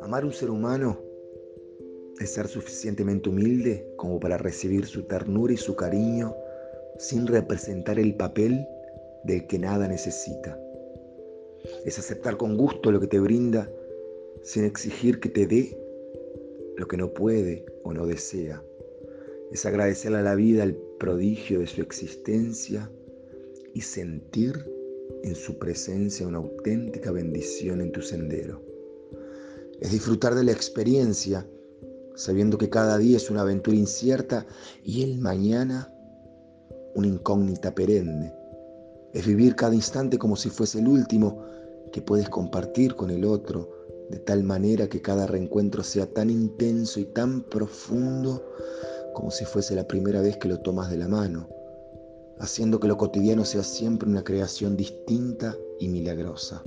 Amar un ser humano es ser suficientemente humilde como para recibir su ternura y su cariño sin representar el papel del que nada necesita. Es aceptar con gusto lo que te brinda sin exigir que te dé lo que no puede o no desea. Es agradecer a la vida el prodigio de su existencia y sentir en su presencia una auténtica bendición en tu sendero es disfrutar de la experiencia, sabiendo que cada día es una aventura incierta y el mañana una incógnita perenne. Es vivir cada instante como si fuese el último que puedes compartir con el otro, de tal manera que cada reencuentro sea tan intenso y tan profundo como si fuese la primera vez que lo tomas de la mano, haciendo que lo cotidiano sea siempre una creación distinta y milagrosa.